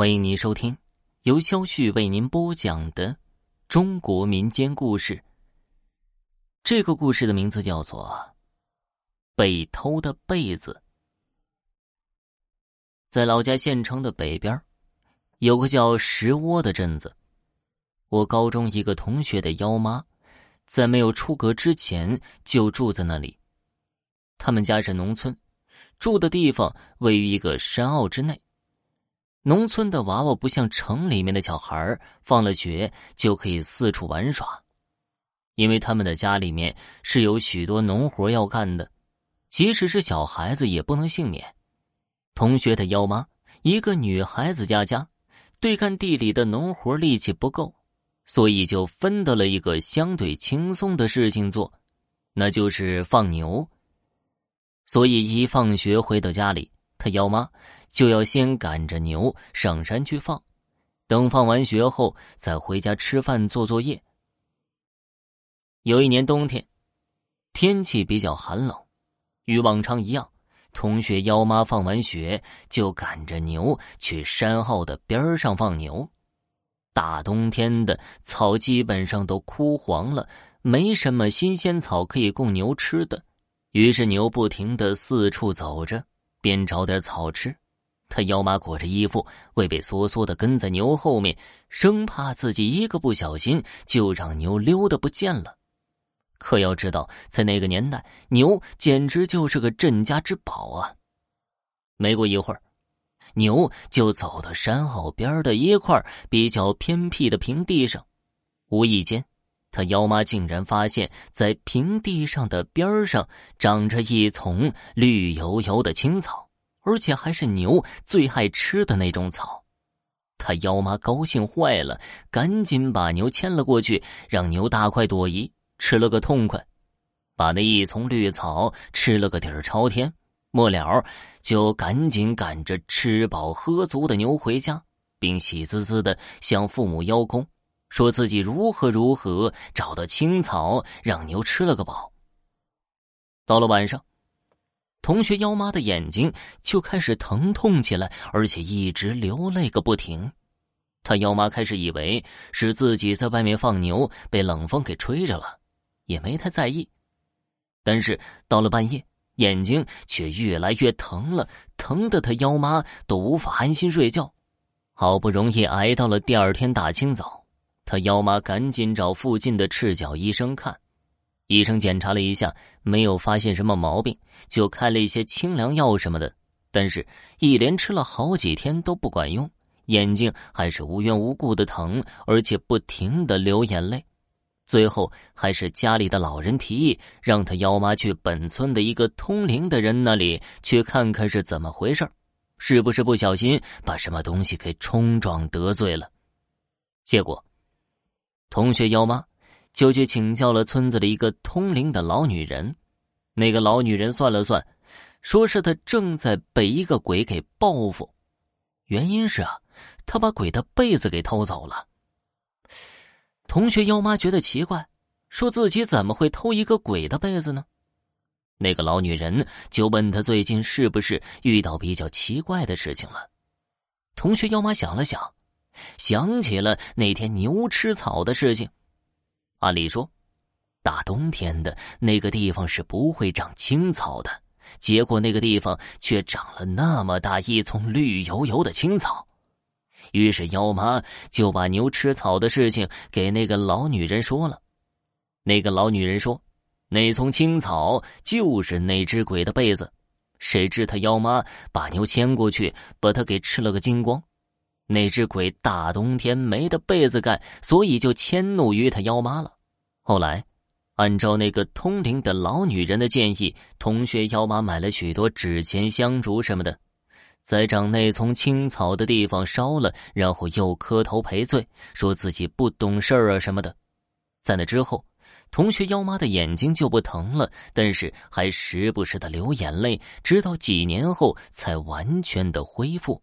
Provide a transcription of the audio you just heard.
欢迎您收听由肖旭为您播讲的中国民间故事。这个故事的名字叫做《被偷的被子》。在老家县城的北边，有个叫石窝的镇子。我高中一个同学的幺妈，在没有出阁之前就住在那里。他们家是农村，住的地方位于一个山坳之内。农村的娃娃不像城里面的小孩放了学就可以四处玩耍，因为他们的家里面是有许多农活要干的，即使是小孩子也不能幸免。同学的幺妈一个女孩子家家，对干地里的农活力气不够，所以就分得了一个相对轻松的事情做，那就是放牛。所以一放学回到家里。他幺妈就要先赶着牛上山去放，等放完学后再回家吃饭做作业。有一年冬天，天气比较寒冷，与往常一样，同学幺妈放完学就赶着牛去山坳的边上放牛。大冬天的草基本上都枯黄了，没什么新鲜草可以供牛吃的，于是牛不停的四处走着。边找点草吃，他腰马裹着衣服，畏畏缩缩的跟在牛后面，生怕自己一个不小心就让牛溜的不见了。可要知道，在那个年代，牛简直就是个镇家之宝啊！没过一会儿，牛就走到山坳边的一块比较偏僻的平地上，无意间，他幺妈竟然发现，在平地上的边上长着一丛绿油油的青草，而且还是牛最爱吃的那种草。他幺妈高兴坏了，赶紧把牛牵了过去，让牛大快朵颐，吃了个痛快，把那一丛绿草吃了个底儿朝天。末了，就赶紧赶着吃饱喝足的牛回家，并喜滋滋的向父母邀功。说自己如何如何找到青草，让牛吃了个饱。到了晚上，同学幺妈的眼睛就开始疼痛起来，而且一直流泪个不停。他幺妈开始以为是自己在外面放牛被冷风给吹着了，也没太在意。但是到了半夜，眼睛却越来越疼了，疼得他幺妈都无法安心睡觉。好不容易挨到了第二天大清早。他幺妈赶紧找附近的赤脚医生看，医生检查了一下，没有发现什么毛病，就开了一些清凉药什么的。但是，一连吃了好几天都不管用，眼睛还是无缘无故的疼，而且不停的流眼泪。最后，还是家里的老人提议，让他幺妈去本村的一个通灵的人那里去看看是怎么回事是不是不小心把什么东西给冲撞得罪了。结果。同学幺妈就去请教了村子的一个通灵的老女人，那个老女人算了算，说是她正在被一个鬼给报复，原因是啊，她把鬼的被子给偷走了。同学幺妈觉得奇怪，说自己怎么会偷一个鬼的被子呢？那个老女人就问他最近是不是遇到比较奇怪的事情了。同学幺妈想了想。想起了那天牛吃草的事情，按理说，大冬天的那个地方是不会长青草的，结果那个地方却长了那么大一丛绿油油的青草。于是妖妈就把牛吃草的事情给那个老女人说了。那个老女人说，那丛青草就是那只鬼的被子。谁知他妖妈把牛牵过去，把它给吃了个精光。那只鬼大冬天没得被子盖，所以就迁怒于他幺妈了。后来，按照那个通灵的老女人的建议，同学幺妈买了许多纸钱、香烛什么的，在长内从青草的地方烧了，然后又磕头赔罪，说自己不懂事儿啊什么的。在那之后，同学幺妈的眼睛就不疼了，但是还时不时的流眼泪，直到几年后才完全的恢复。